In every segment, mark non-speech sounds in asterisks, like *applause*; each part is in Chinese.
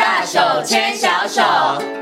大手牵小手。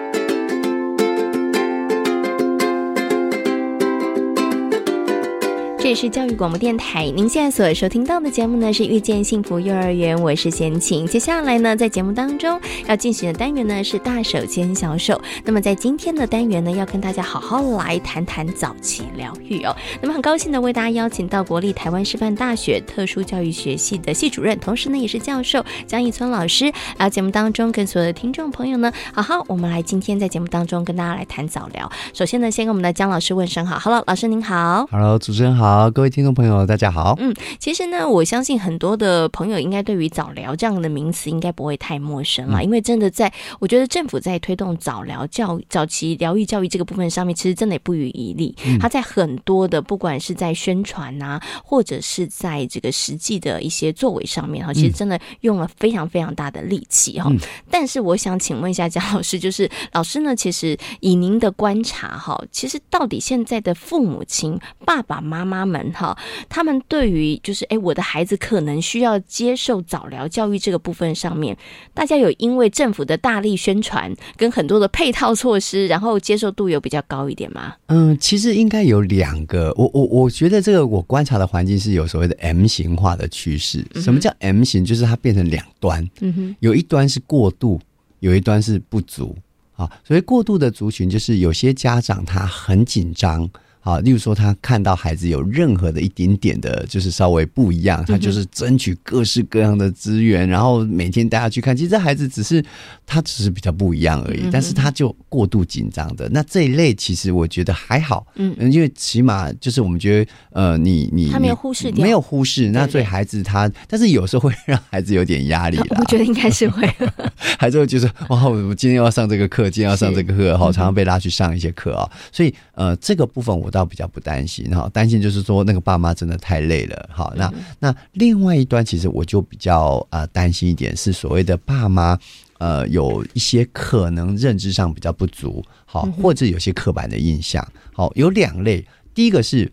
这里是教育广播电台，您现在所收听到的节目呢是《遇见幸福幼儿园》，我是贤琴。接下来呢，在节目当中要进行的单元呢是“大手牵小手”。那么在今天的单元呢，要跟大家好好来谈谈早期疗愈哦。那么很高兴的为大家邀请到国立台湾师范大学特殊教育学系的系主任，同时呢也是教授江义村老师来节目当中跟所有的听众朋友呢，好好我们来今天在节目当中跟大家来谈早疗。首先呢，先跟我们的江老师问声好，Hello，老师您好，Hello，主持人好。好，各位听众朋友，大家好。嗯，其实呢，我相信很多的朋友应该对于早疗这样的名词应该不会太陌生了，嗯、因为真的在，我觉得政府在推动早疗教、早期疗愈教育这个部分上面，其实真的也不遗余力。嗯、他在很多的，不管是在宣传啊，或者是在这个实际的一些作为上面哈，其实真的用了非常非常大的力气哈。嗯、*laughs* 但是我想请问一下江老师，就是老师呢，其实以您的观察哈，其实到底现在的父母亲、爸爸妈妈们。哈，他们对于就是哎，我的孩子可能需要接受早疗教育这个部分上面，大家有因为政府的大力宣传跟很多的配套措施，然后接受度有比较高一点吗？嗯，其实应该有两个，我我我觉得这个我观察的环境是有所谓的 M 型化的趋势。什么叫 M 型？就是它变成两端，嗯哼，有一端是过度，有一端是不足。啊，所以过度的族群就是有些家长他很紧张。好，例如说他看到孩子有任何的一点点的，就是稍微不一样，他就是争取各式各样的资源，然后每天带他去看。其实这孩子只是他只是比较不一样而已，但是他就过度紧张的。那这一类其实我觉得还好，嗯，因为起码就是我们觉得，呃，你你他没有忽视掉，没有忽视。那对孩子他，但是有时候会让孩子有点压力。我觉得应该是会，*laughs* 孩子会觉得哇，我今天要上这个课，今天要上这个课，好，常常被拉去上一些课啊。所以呃，这个部分我。倒比较不担心哈，担心就是说那个爸妈真的太累了哈。那那另外一端，其实我就比较呃担心一点，是所谓的爸妈呃有一些可能认知上比较不足，好，或者有些刻板的印象。好，有两类，第一个是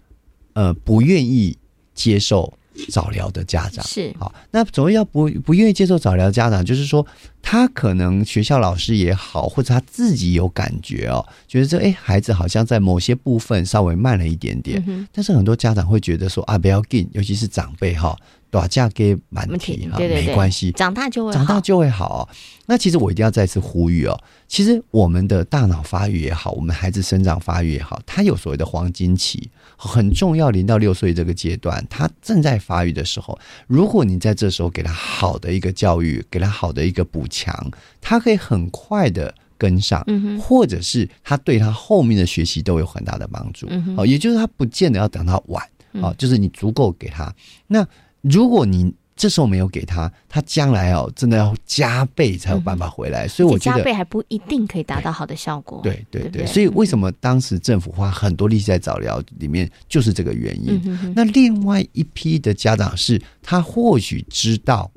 呃不愿意接受早疗的家长是好，那所谓要不不愿意接受早疗的家长，就是说。他可能学校老师也好，或者他自己有感觉哦，觉得这哎孩子好像在某些部分稍微慢了一点点，嗯、但是很多家长会觉得说啊不要紧，尤其是长辈哈，大家给满体哈，没关系，长大就会长大就会好哦。那其实我一定要再次呼吁哦，其实我们的大脑发育也好，我们孩子生长发育也好，他有所谓的黄金期，很重要，零到六岁这个阶段，他正在发育的时候，如果你在这时候给他好的一个教育，给他好的一个补。强，他可以很快的跟上，或者是他对他后面的学习都有很大的帮助。嗯、也就是他不见得要等到晚，嗯、就是你足够给他。那如果你这时候没有给他，他将来哦，真的要加倍才有办法回来。嗯、所以我觉得加倍还不一定可以达到好的效果。对对对，所以为什么当时政府花很多力气在早疗里面，就是这个原因。嗯、哼那另外一批的家长是，他或许知道。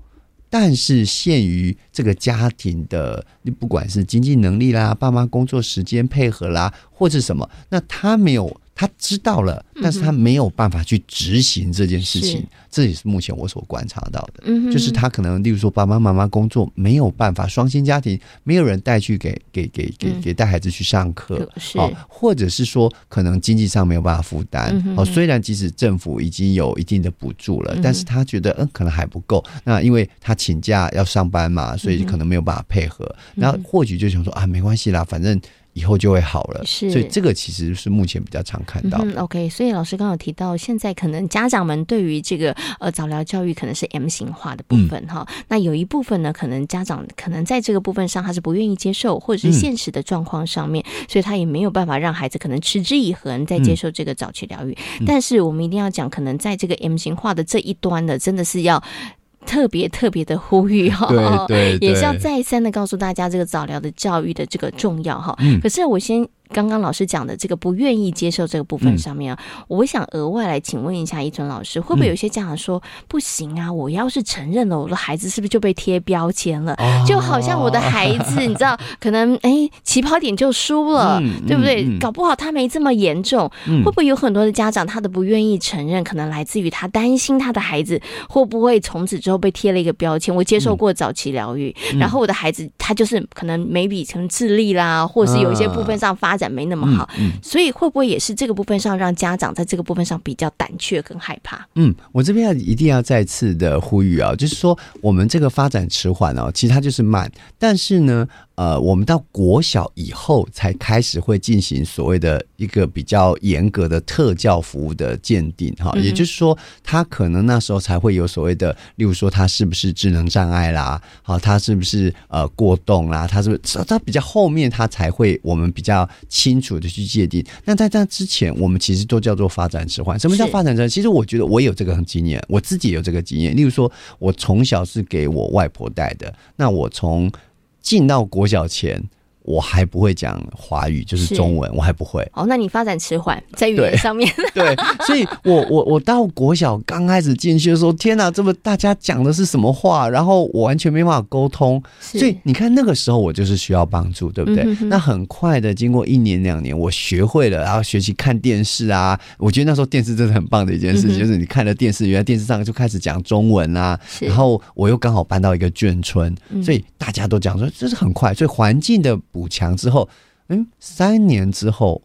但是限于这个家庭的，你不管是经济能力啦、爸妈工作时间配合啦，或者什么，那他没有。他知道了，但是他没有办法去执行这件事情，嗯、这也是目前我所观察到的。嗯，就是他可能，例如说爸爸妈妈工作没有办法，双薪家庭没有人带去给给给给给带孩子去上课，哦，或者是说可能经济上没有办法负担。嗯、哦，虽然即使政府已经有一定的补助了，嗯、但是他觉得嗯可能还不够。那因为他请假要上班嘛，所以可能没有办法配合。然后、嗯、哼或许就想说啊，没关系啦，反正。以后就会好了，是，所以这个其实是目前比较常看到。嗯，OK，所以老师刚刚有提到，现在可能家长们对于这个呃早疗教育可能是 M 型化的部分哈。嗯、那有一部分呢，可能家长可能在这个部分上他是不愿意接受，或者是现实的状况上面，嗯、所以他也没有办法让孩子可能持之以恒在接受这个早期疗愈。嗯、但是我们一定要讲，可能在这个 M 型化的这一端呢，真的是要。特别特别的呼吁哈，对对，对，也是要再三的告诉大家这个早疗的教育的这个重要哈。嗯，可是我先刚刚老师讲的这个不愿意接受这个部分上面啊，嗯、我想额外来请问一下一尊老师，会不会有些家长说、嗯、不行啊？我要是承认了，我的孩子是不是就被贴标签了？哦、就好像我的孩子，你知道，*laughs* 可能哎起跑点就输了，嗯、对不对？搞不好他没这么严重，嗯、会不会有很多的家长他的不愿意承认，可能来自于他担心他的孩子会不会从此之后被贴了一个标签？我接受过早期疗愈，嗯、然后我的孩子他就是可能 maybe 成智力啦，或者是有一些部分上发展没那么好，嗯嗯、所以会不会也是这个部分上让家长在这个部分上比较胆怯跟害怕？嗯，我这边要一定要再次的呼吁啊，就是说我们这个发展迟缓哦，其实它就是慢，但是呢。呃，我们到国小以后才开始会进行所谓的一个比较严格的特教服务的鉴定，哈，也就是说，他可能那时候才会有所谓的，例如说他是不是智能障碍啦，好，他是不是呃过动啦，他是不是他比较后面他才会我们比较清楚的去界定。那在这之前，我们其实都叫做发展迟缓。什么叫发展迟缓？其实我觉得我有这个经验，我自己有这个经验。例如说，我从小是给我外婆带的，那我从进到国小前，我还不会讲华语，就是中文，我还不会。哦，那你发展迟缓在语言上面。对，*laughs* 对，所以我我我到国小刚开始进去的时候，天哪，这么大家讲的是什么话？然后我完全没办法沟通。是所以你看那个时候我就是需要帮助，对不对？嗯、哼哼那很快的，经过一年两年，我学会了，然后学习看电视啊。我觉得那时候电视真的很棒的一件事情，嗯、就是你看了电视，原来电视上就开始讲中文啊。是然后我又刚好搬到一个眷村，所以大家都讲说这是很快，所以环境的。补强之后，嗯，三年之后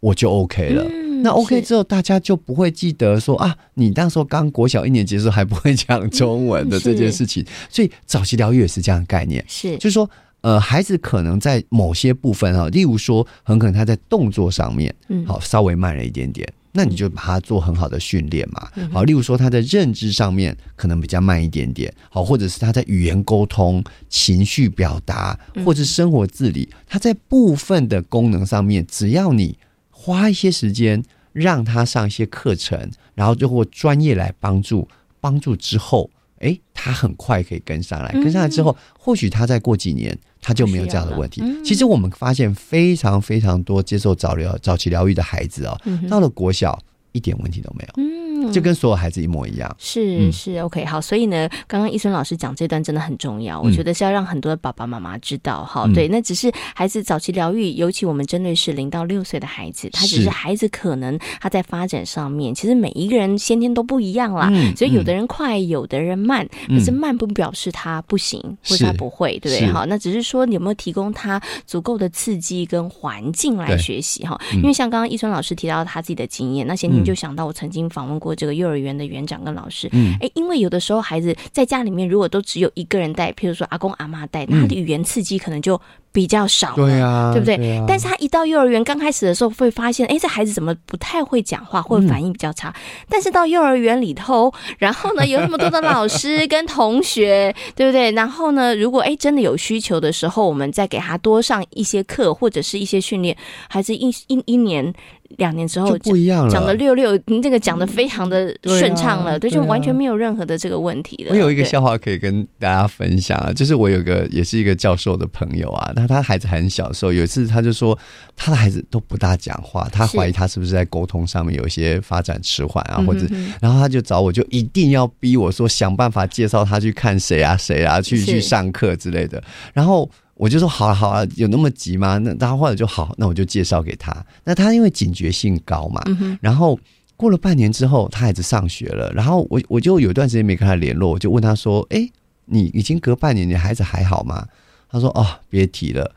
我就 OK 了。嗯、那 OK 之后，大家就不会记得说啊，你那时候刚国小一年级的时候还不会讲中文的这件事情。所以早期疗愈也是这样的概念，是就是说，呃，孩子可能在某些部分啊，例如说，很可能他在动作上面，嗯，好，稍微慢了一点点。那你就把它做很好的训练嘛，好，例如说他在认知上面可能比较慢一点点，好，或者是他在语言沟通、情绪表达，或者是生活自理，他在部分的功能上面，只要你花一些时间让他上一些课程，然后最后专业来帮助，帮助之后。诶，他很快可以跟上来，跟上来之后，或许他再过几年，他就没有这样的问题。其实我们发现非常非常多接受早疗、早期疗愈的孩子哦，到了国小一点问题都没有。就跟所有孩子一模一样，是是 OK 好，所以呢，刚刚一尊老师讲这段真的很重要，我觉得是要让很多的爸爸妈妈知道哈。嗯、对，那只是孩子早期疗愈，尤其我们针对是零到六岁的孩子，他只是孩子可能他在发展上面，其实每一个人先天都不一样啦，嗯、所以有的人快，有的人慢，可是慢不表示他不行，或者他不会，对不对？好，那只是说你有没有提供他足够的刺激跟环境来学习哈？因为像刚刚一尊老师提到他自己的经验，那先天就想到我曾经访问过。这个幼儿园的园长跟老师，嗯，哎，因为有的时候孩子在家里面，如果都只有一个人带，譬如说阿公阿妈带，那他的语言刺激可能就比较少，对啊，对不对？对啊，但是他一到幼儿园刚开始的时候，会发现，哎，这孩子怎么不太会讲话，或者反应比较差。嗯，但是到幼儿园里头，然后呢，有那么多的老师跟同学，对不对？然后呢，如果哎真的有需求的时候，我们再给他多上一些课或者是一些训练，孩子一一一年。两年之后就不一样了，讲的六六，您这个讲的非常的顺畅了，对，就完全没有任何的这个问题了。我有一个笑话可以跟大家分享啊，就是我有个也是一个教授的朋友啊，那他孩子很小的时候，有一次他就说他的孩子都不大讲话，他怀疑他是不是在沟通上面有一些发展迟缓啊，或者，然后他就找我就一定要逼我说想办法介绍他去看谁啊谁啊，去去上课之类的，然后。我就说好啊好啊，有那么急吗？那他后来就好，那我就介绍给他。那他因为警觉性高嘛，嗯、然后过了半年之后，他孩子上学了，然后我我就有一段时间没跟他联络，我就问他说：“哎，你已经隔半年，你孩子还好吗？”他说：“哦，别提了。”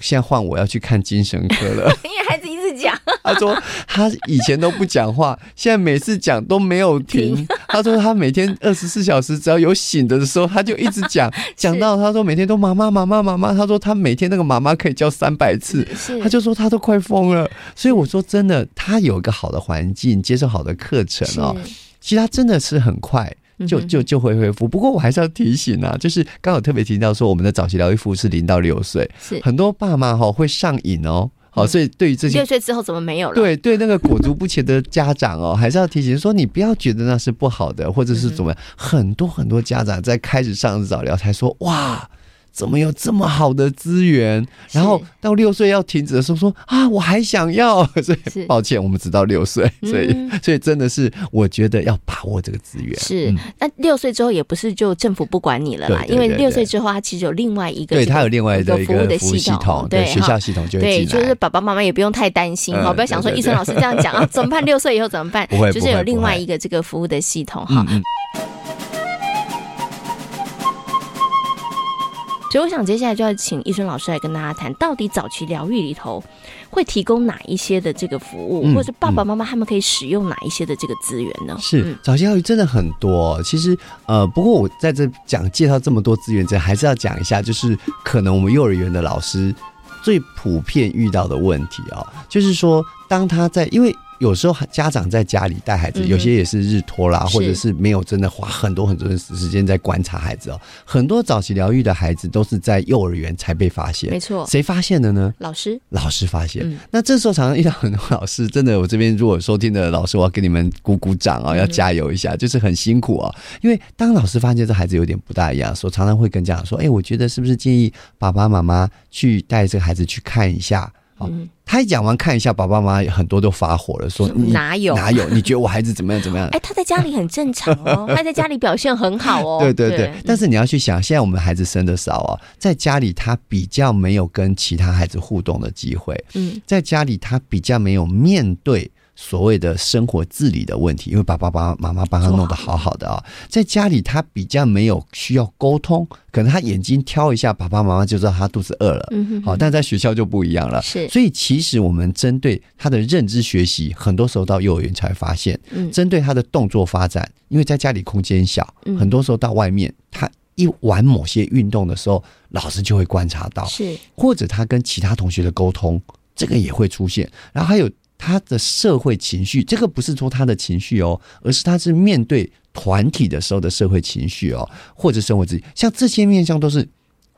现在换我要去看精神科了，*laughs* 因为孩子讲。*laughs* 他说他以前都不讲话，现在每次讲都没有停。*laughs* 他说他每天二十四小时只要有醒的时候，他就一直讲，*laughs* 讲到他说每天都妈妈妈妈妈妈。他说他每天那个妈妈可以叫三百次，他就说他都快疯了。所以我说真的，他有一个好的环境，接受好的课程哦，其实他真的是很快。就就就会恢复，不过我还是要提醒啊，就是刚好特别提到说，我们的早期疗愈服务是零到六岁，是很多爸妈哈会上瘾哦，好，所以对于这些六岁之后怎么没有了？对对，那个裹足不前的家长哦，还是要提醒说，你不要觉得那是不好的，或者是怎么样，很多很多家长在开始上早疗才说哇。怎么有这么好的资源？然后到六岁要停止的时候说，说啊，我还想要。*laughs* 所以抱歉，我们只到六岁，所以、嗯、所以真的是我觉得要把握这个资源。是，那六岁之后也不是就政府不管你了啦，因为六岁之后他其实有另外一个，对他有另外一个服务的系统，对，对学校系统就对，就是爸爸妈妈也不用太担心哈、嗯，不要想说医生老师这样讲啊，怎么办？六岁以后怎么办？不会，就是有另外一个这个服务的系统哈。所以我想接下来就要请医生老师来跟大家谈，到底早期疗愈里头会提供哪一些的这个服务，嗯、或者是爸爸妈妈他们可以使用哪一些的这个资源呢？是、嗯、早期教育真的很多，其实呃，不过我在这讲介绍这么多资源之前，还是要讲一下，就是可能我们幼儿园的老师最普遍遇到的问题啊、哦，就是说当他在因为。有时候家长在家里带孩子，有些也是日托啦，或者是没有真的花很多很多的时间在观察孩子哦。很多早期疗愈的孩子都是在幼儿园才被发现，没错。谁发现的呢？老师，老师发现。那这时候常常遇到很多老师，真的，我这边如果收听的老师，我要给你们鼓鼓掌啊，要加油一下，就是很辛苦啊。因为当老师发现这孩子有点不大一样，所以常常会跟家长说：“哎，我觉得是不是建议爸爸妈妈去带这个孩子去看一下？”好。他一讲完，看一下，爸爸妈妈很多都发火了，说哪有哪有？你觉得我孩子怎么样怎么样？哎、欸，他在家里很正常哦，*laughs* 他在家里表现很好哦。对对对，对，但是你要去想，现在我们孩子生的少哦，在家里他比较没有跟其他孩子互动的机会，嗯，在家里他比较没有面对。所谓的生活自理的问题，因为爸爸、爸妈妈帮他弄得好好的啊，在家里他比较没有需要沟通，可能他眼睛挑一下，爸爸妈妈就知道他肚子饿了。嗯，好，但在学校就不一样了。是，所以其实我们针对他的认知学习，很多时候到幼儿园才发现。嗯，针对他的动作发展，因为在家里空间小，很多时候到外面，他一玩某些运动的时候，老师就会观察到。是，或者他跟其他同学的沟通，这个也会出现。然后还有。他的社会情绪，这个不是说他的情绪哦，而是他是面对团体的时候的社会情绪哦，或者生活自己，像这些面向都是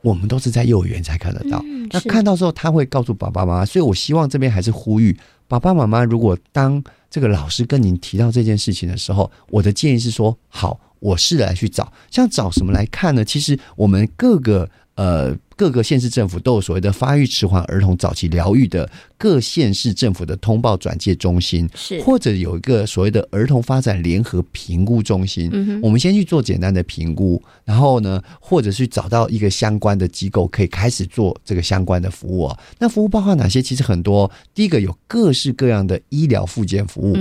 我们都是在幼儿园才看得到。嗯、那看到之后，他会告诉爸爸妈妈。所以我希望这边还是呼吁爸爸妈妈，如果当这个老师跟您提到这件事情的时候，我的建议是说，好，我试着来去找，像找什么来看呢？其实我们各个呃。各个县市政府都有所谓的发育迟缓儿童早期疗愈的各县市政府的通报转介中心，是或者有一个所谓的儿童发展联合评估中心。我们先去做简单的评估，然后呢，或者是找到一个相关的机构，可以开始做这个相关的服务啊。那服务包括哪些？其实很多。第一个有各式各样的医疗附件服务，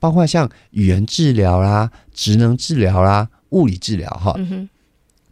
包括像语言治疗啦、职能治疗啦、物理治疗哈。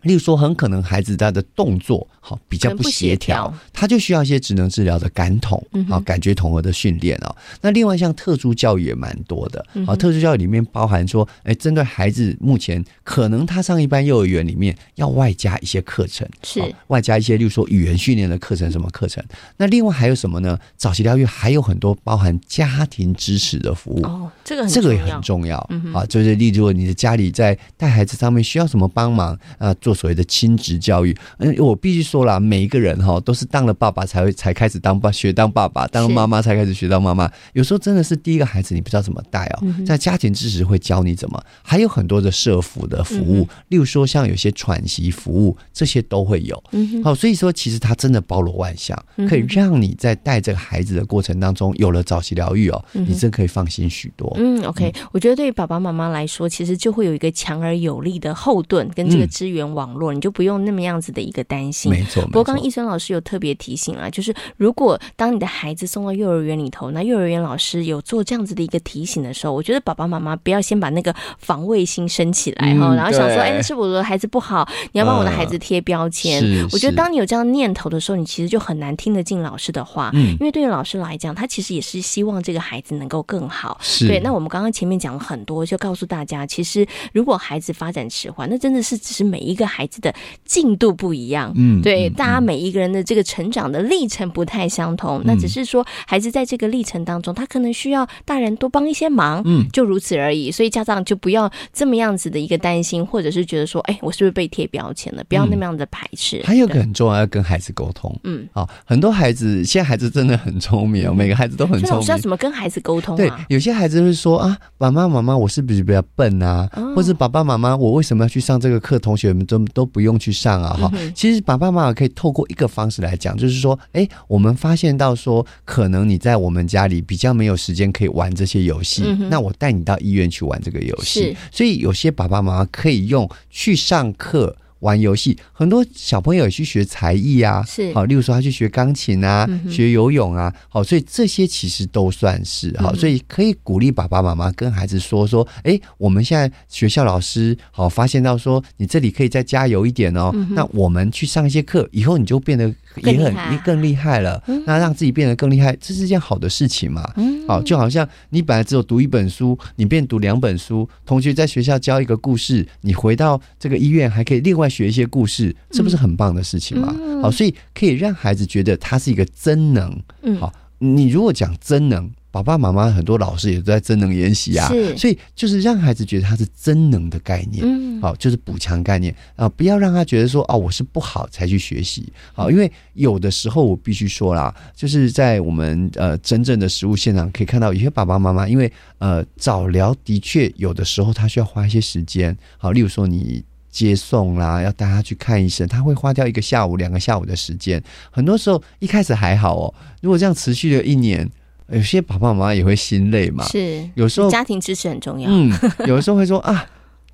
例如说，很可能孩子他的动作好比较不协调，他就需要一些职能治疗的感统啊、感觉统合的训练哦。那另外像特殊教育也蛮多的啊，特殊教育里面包含说，哎，针对孩子目前可能他上一般幼儿园里面要外加一些课程，是外加一些，例如说语言训练的课程，什么课程？那另外还有什么呢？早期疗育还有很多包含家庭支持的服务哦，这个这个也很重要啊，就是例如你的家里在带孩子上面需要什么帮忙啊，做。所谓的亲职教育，嗯，我必须说啦，每一个人哈都是当了爸爸才会才开始当爸学当爸爸，当了妈妈才开始学当妈妈。有时候真的是第一个孩子你不知道怎么带哦，在家庭知识会教你怎么，还有很多的社福的服务，例如说像有些喘息服务，这些都会有。好，所以说其实它真的包罗万象，可以让你在带这个孩子的过程当中，有了早期疗愈哦，你真可以放心许多。嗯，OK，我觉得对于爸爸妈妈来说，其实就会有一个强而有力的后盾跟这个资源网。网络你就不用那么样子的一个担心，没错。不过刚刚易森老师有特别提醒啊，就是如果当你的孩子送到幼儿园里头，那幼儿园老师有做这样子的一个提醒的时候，我觉得爸爸妈妈不要先把那个防卫心升起来哈、嗯，然后想说，哎，那是我的孩子不好，你要帮我的孩子贴标签、嗯。我觉得当你有这样念头的时候，你其实就很难听得进老师的话，嗯，因为对于老师来讲，他其实也是希望这个孩子能够更好。是。对，那我们刚刚前面讲了很多，就告诉大家，其实如果孩子发展迟缓，那真的是只是每一个孩子的。进度不一样，嗯，对，大家每一个人的这个成长的历程不太相同，嗯，那只是说孩子在这个历程当中，他可能需要大人多帮一些忙，嗯，就如此而已。所以家长就不要这么样子的一个担心，或者是觉得说，哎，我是不是被贴标签了？不要那么样的排斥。还有个很重要，要跟孩子沟通，嗯，好，很多孩子现在孩子真的很聪明，每个孩子都很聪明。老师要怎么跟孩子沟通啊？对，有些孩子会说啊，爸爸妈妈，我是不是比较笨啊？哦，或者爸爸妈妈，我为什么要去上这个课？同学们都们都不用去上啊，哈、嗯。其实爸爸妈妈可以透过一个方式来讲，就是说，哎，我们发现到说，可能你在我们家里比较没有时间可以玩这些游戏，嗯、那我带你到医院去玩这个游戏。所以有些爸爸妈妈可以用去上课。玩游戏，很多小朋友也去学才艺啊，是。好，例如说他去学钢琴啊，嗯、学游泳啊，好，所以这些其实都算是好，所以可以鼓励爸爸妈妈跟孩子说说，哎、欸，我们现在学校老师好发现到说，你这里可以再加油一点哦，嗯、那我们去上一些课，以后你就变得也很更，更厉害了，那让自己变得更厉害，这是件好的事情嘛，好，就好像你本来只有读一本书，你变读两本书，同学在学校教一个故事，你回到这个医院还可以另外学一些故事，这不是很棒的事情吗？嗯、好，所以可以让孩子觉得他是一个真能。嗯、好，你如果讲真能，爸爸妈妈很多老师也都在真能研习啊。所以就是让孩子觉得他是真能的概念。嗯，好，就是补强概念啊，不要让他觉得说哦，我是不好才去学习。好，因为有的时候我必须说啦，就是在我们呃真正的实物现场可以看到，有些爸爸妈妈因为呃早疗的确有的时候他需要花一些时间。好，例如说你。接送啦，要带他去看医生，他会花掉一个下午、两个下午的时间。很多时候一开始还好哦，如果这样持续了一年，有些爸爸妈妈也会心累嘛。是，有时候家庭支持很重要。嗯，*laughs* 有的时候会说啊，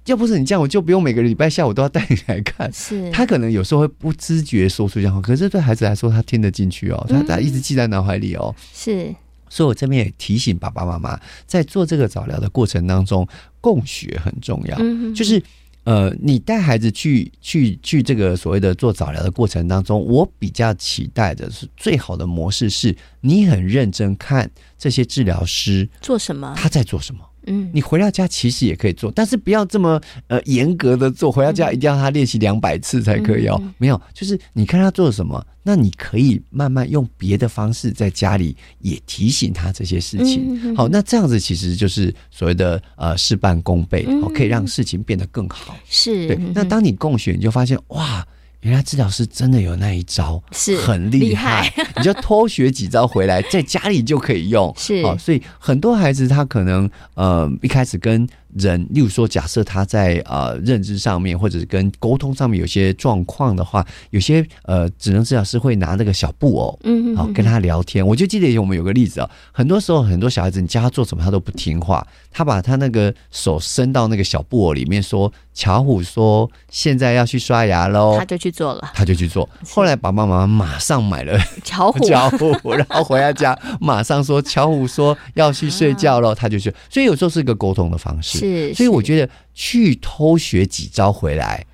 要不是你这样，我就不用每个礼拜下午都要带你来看。是，他可能有时候会不知觉说出这样话，可是对孩子来说，他听得进去哦，他他一直记在脑海里哦。是，所以我这边也提醒爸爸妈妈，在做这个早疗的过程当中，共学很重要。嗯，就是。呃，你带孩子去去去这个所谓的做早疗的过程当中，我比较期待的是最好的模式是，你很认真看这些治疗师做什么，他在做什么。嗯，你回到家其实也可以做，但是不要这么呃严格的做。回到家一定要他练习两百次才可以哦。没有，就是你看他做什么，那你可以慢慢用别的方式在家里也提醒他这些事情。好，那这样子其实就是所谓的呃事半功倍，好，可以让事情变得更好。是对。那当你共学，你就发现哇。原来治疗师真的有那一招，是很厉害。厉害 *laughs* 你就偷学几招回来，在家里就可以用。是，哦，所以很多孩子他可能呃一开始跟。人，例如说，假设他在呃认知上面，或者是跟沟通上面有些状况的话，有些呃职能治疗师会拿那个小布偶，嗯，好跟他聊天。我就记得我们有个例子啊，很多时候很多小孩子，你教他做什么，他都不听话。他把他那个手伸到那个小布偶里面，说：“巧虎说现在要去刷牙喽。”他就去做了，他就去做。后来爸爸妈妈马上买了巧虎，巧虎，然后回到家马上说：“巧虎说要去睡觉喽。*laughs* ”他就去。所以有时候是一个沟通的方式。是，所以我觉得去偷学几招回来，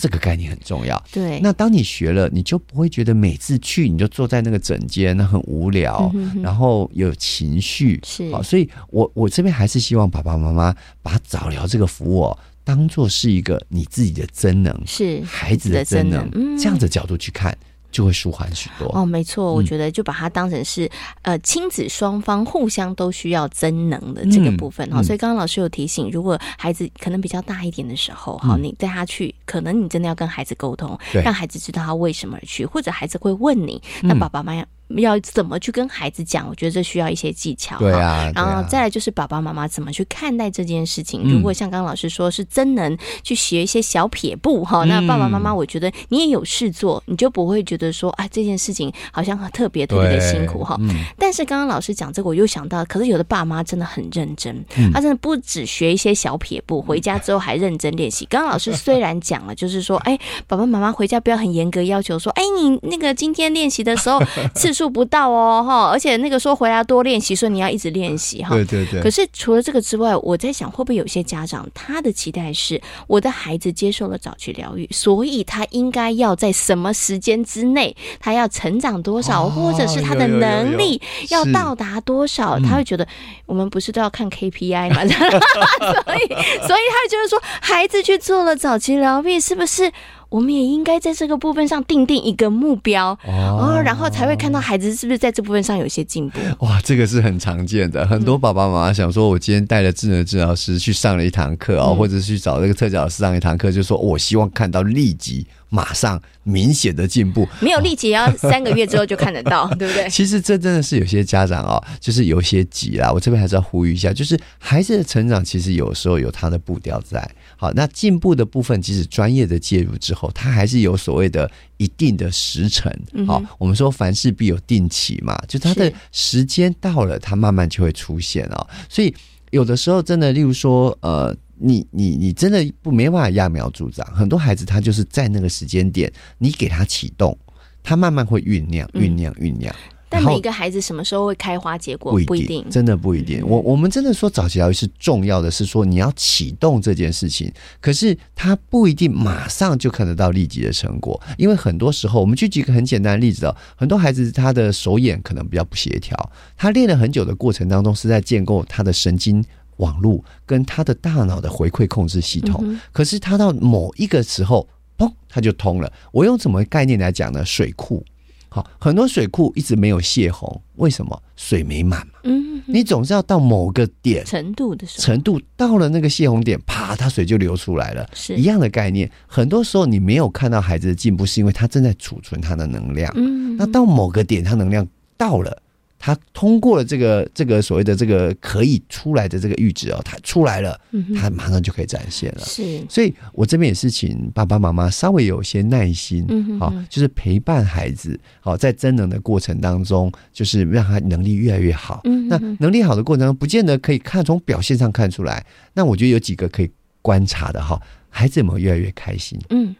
这个概念很重要。对，那当你学了，你就不会觉得每次去你就坐在那个枕间，那很无聊，然后有情绪。是，好，所以我我这边还是希望爸爸妈妈把早疗这个服务当做是一个你自己的真能，是孩子的真能，这样的角度去看。就会舒缓许多。哦，没错，我觉得就把它当成是、嗯、呃亲子双方互相都需要增能的这个部分。哈、嗯，所以刚刚老师有提醒，如果孩子可能比较大一点的时候哈、嗯，你带他去，可能你真的要跟孩子沟通，让孩子知道他为什么而去，或者孩子会问你，那爸爸妈妈。要怎么去跟孩子讲？我觉得这需要一些技巧。对啊，然后再来就是爸爸妈妈怎么去看待这件事情。如果像刚刚老师说是真能去学一些小撇步哈，那爸爸妈妈我觉得你也有事做，你就不会觉得说啊这件事情好像特别特别的辛苦哈。但是刚刚老师讲这个，我又想到，可是有的爸妈真的很认真，他真的不只学一些小撇步，回家之后还认真练习。刚刚老师虽然讲了，就是说，哎，爸爸妈妈回家不要很严格要求说，哎，你那个今天练习的时候次 *laughs* 数不到哦，哈，而且那个说回来多练习，说你要一直练习哈。对对对。可是除了这个之外，我在想，会不会有些家长他的期待是，我的孩子接受了早期疗愈，所以他应该要在什么时间之内，他要成长多少，或者是他的能力要到达多少，他会觉得我们不是都要看 KPI 吗？*laughs* 所以，所以他会觉得说，孩子去做了早期疗愈，是不是？我们也应该在这个部分上定定一个目标哦，然后才会看到孩子是不是在这部分上有些进步。哇，这个是很常见的，很多爸爸妈妈想说，我今天带了智能治疗师去上了一堂课哦，或者去找这个特教老师上一堂课，就说我希望看到立即。马上明显的进步，没有立即要三个月之后就看得到，*laughs* 对不对？其实这真的是有些家长哦，就是有些急啦。我这边还是要呼吁一下，就是孩子的成长其实有时候有他的步调在。好，那进步的部分，即使专业的介入之后。他，还是有所谓的一定的时程。好、我们说凡事必有定期嘛，就他的时间到了，他慢慢就会出现哦。所以有的时候真的，例如说，呃，你你你真的不没办法揠苗助长，很多孩子他就是在那个时间点，你给他启动，他慢慢会酝酿、酝酿、酝酿。但每一个孩子什么时候会开花结果，不一定，真的不一定。我我们真的说早期教育是重要的，是说你要启动这件事情，可是他不一定马上就看得到立即的成果，因为很多时候，我们举几个很简单的例子哦，很多孩子他的手眼可能比较不协调，他练了很久的过程当中是在建构他的神经网络跟他的大脑的回馈控制系统，可是他到某一个时候，砰，他就通了。我用什么概念来讲呢？水库。好，很多水库一直没有泄洪，为什么？水没满嘛。嗯，你总是要到某个点程度的时候，程度到了那个泄洪点，啪，它水就流出来了。是一样的概念。很多时候你没有看到孩子的进步，是因为他正在储存他的能量。嗯，那到某个点，他能量到了。他通过了这个这个所谓的这个可以出来的这个阈值哦，他出来了，他马上就可以展现了。是，所以我这边也是请爸爸妈妈稍微有些耐心，好，就是陪伴孩子，好，在增能的过程当中，就是让他能力越来越好。那能力好的过程中，不见得可以看从表现上看出来。那我觉得有几个可以观察的哈，孩子有没有越来越开心？嗯。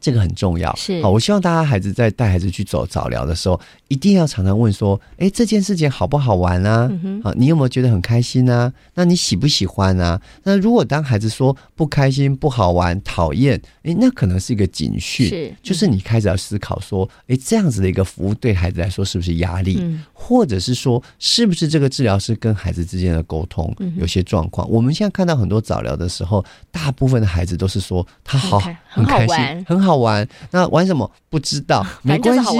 这个很重要，是好。我希望大家孩子在带孩子去走早疗的时候，一定要常常问说：“哎，这件事情好不好玩啊？好，你有没有觉得很开心啊？那你喜不喜欢啊？那如果当孩子说不开心、不好玩、讨厌，哎，那可能是一个警讯，是，就是你开始要思考说：哎，这样子的一个服务对孩子来说是不是压力？嗯、或者是说，是不是这个治疗师跟孩子之间的沟通有些状况？嗯、我们现在看到很多早疗的时候，大部分的孩子都是说他好，很开心，很好。玩，那玩什么？不知道，*laughs* *laughs* 没关系，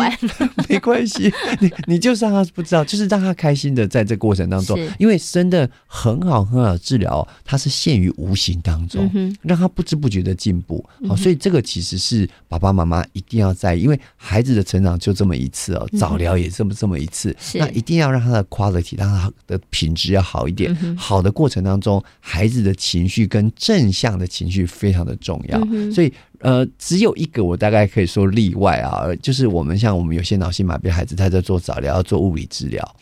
没关系，你你就是让他不知道，就是让他开心的在这过程当中，因为真的很好很好的治疗，它是陷于无形当中，让他不知不觉的进步。好，所以这个其实是爸爸妈妈一定要在意，因为孩子的成长就这么一次哦，早疗也这么这么一次，那一定要让他的 quality，让他的品质要好一点。好的过程当中，孩子的情绪跟正向的情绪非常的重要，所以。呃，只有一个我大概可以说例外啊，就是我们像我们有些脑性麻痹孩子，他在做早疗，要做物理治疗，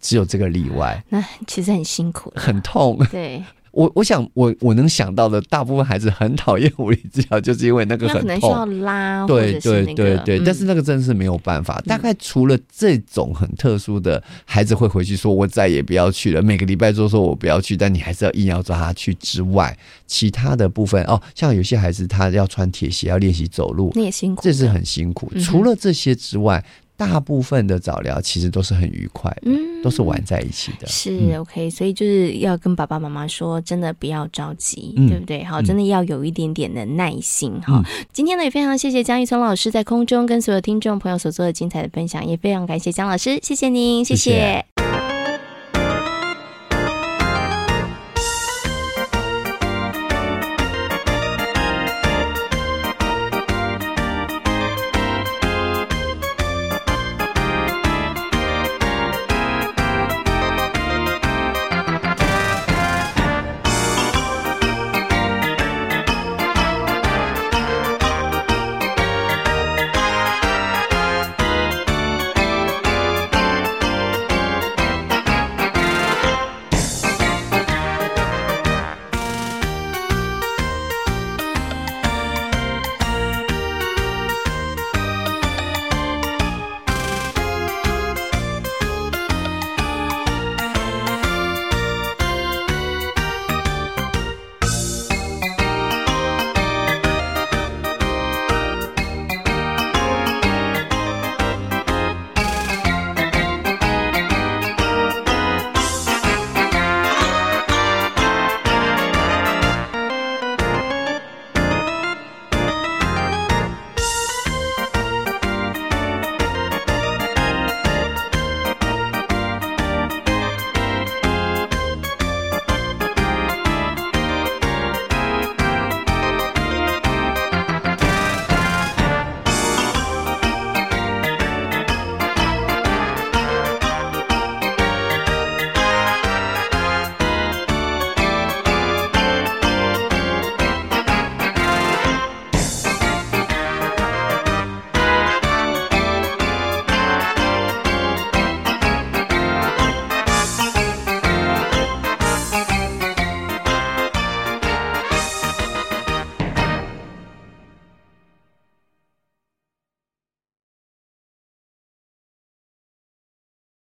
只有这个例外。那其实很辛苦，很痛。对。我我想我我能想到的大部分孩子很讨厌物理治疗，就是因为那个很痛，可能需要拉，对对对对。但是那个真的是没有办法。大概除了这种很特殊的孩子会回去说“我再也不要去了”，每个礼拜都说我不要去，但你还是要硬要抓他去之外，其他的部分哦，像有些孩子他要穿铁鞋要练习走路，那也辛苦，这是很辛苦。除了这些之外。大部分的早疗其实都是很愉快的，嗯，都是玩在一起的。是 OK，所以就是要跟爸爸妈妈说，真的不要着急，嗯、对不对？好，真的要有一点点的耐心哈。嗯、今天呢，也非常谢谢江玉聪老师在空中跟所有听众朋友所做的精彩的分享，也非常感谢江老师，谢谢您，谢谢。谢谢。